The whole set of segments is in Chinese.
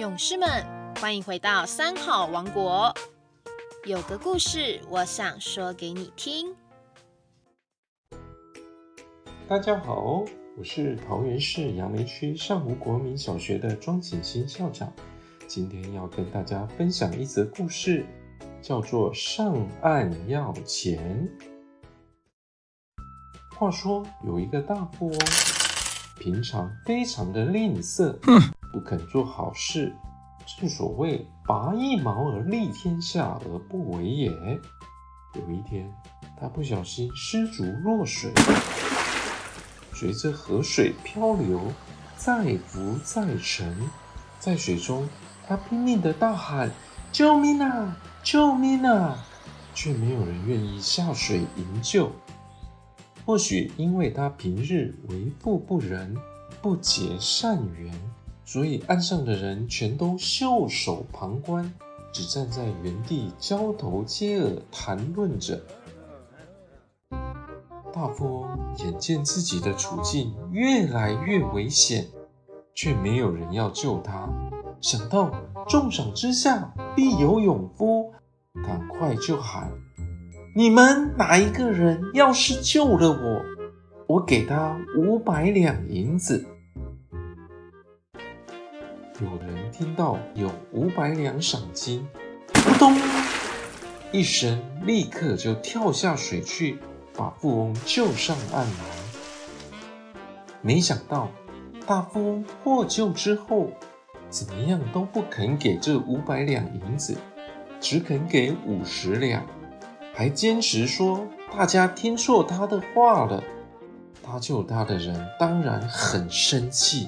勇士们，欢迎回到三好王国。有个故事，我想说给你听。大家好，我是桃园市杨梅区上湖国民小学的庄景新校长。今天要跟大家分享一则故事，叫做《上岸要钱》。话说有一个大富翁，平常非常的吝啬，不肯做好事。正所谓“拔一毛而利天下，而不为也”。有一天，他不小心失足落水，随着河水漂流，再浮再沉，在水中，他拼命的大喊：“救命啊！救命啊！”却没有人愿意下水营救。或许因为他平日为富不仁，不结善缘。所以岸上的人全都袖手旁观，只站在原地交头接耳谈论着。大富翁眼见自己的处境越来越危险，却没有人要救他。想到重赏之下必有勇夫，赶快就喊：“你们哪一个人要是救了我，我给他五百两银子。”有人听到有五百两赏金，扑通一声，立刻就跳下水去，把富翁救上岸来。没想到大富翁获救之后，怎么样都不肯给这五百两银子，只肯给五十两，还坚持说大家听错他的话了。他救他的人当然很生气。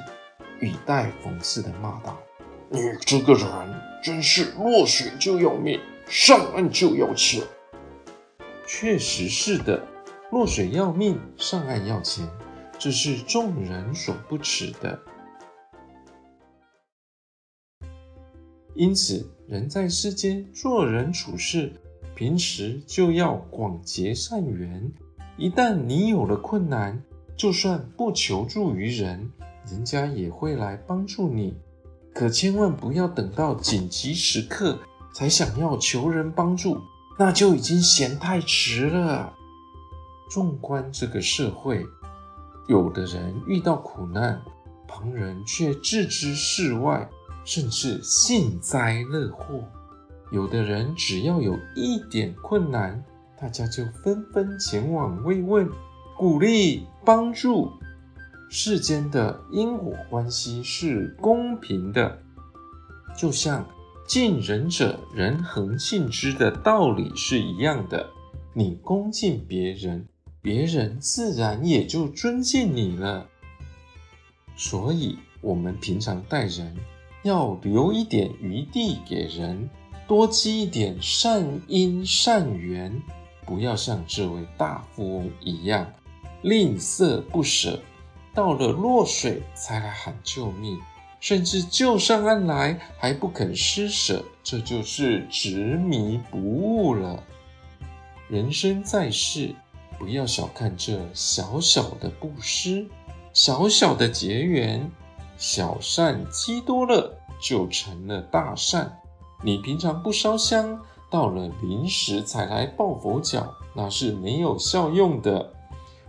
语带讽刺的骂道：“你这个人真是落水就要命，上岸就要钱。”确实是的，落水要命，上岸要钱，这是众人所不齿的。因此，人在世间做人处事，平时就要广结善缘。一旦你有了困难，就算不求助于人。人家也会来帮助你，可千万不要等到紧急时刻才想要求人帮助，那就已经嫌太迟了。纵观这个社会，有的人遇到苦难，旁人却置之事外，甚至幸灾乐祸；有的人只要有一点困难，大家就纷纷前往慰问、鼓励、帮助。世间的因果关系是公平的，就像敬人者人恒敬之的道理是一样的。你恭敬别人，别人自然也就尊敬你了。所以，我们平常待人要留一点余地给人，多积一点善因善缘，不要像这位大富翁一样吝啬不舍。到了落水才来喊救命，甚至救上岸来还不肯施舍，这就是执迷不悟了。人生在世，不要小看这小小的布施，小小的结缘，小善积多了就成了大善。你平常不烧香，到了临时才来抱佛脚，那是没有效用的。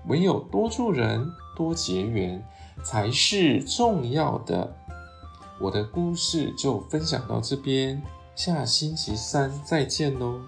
唯有多助人。多结缘才是重要的。我的故事就分享到这边，下星期三再见喽。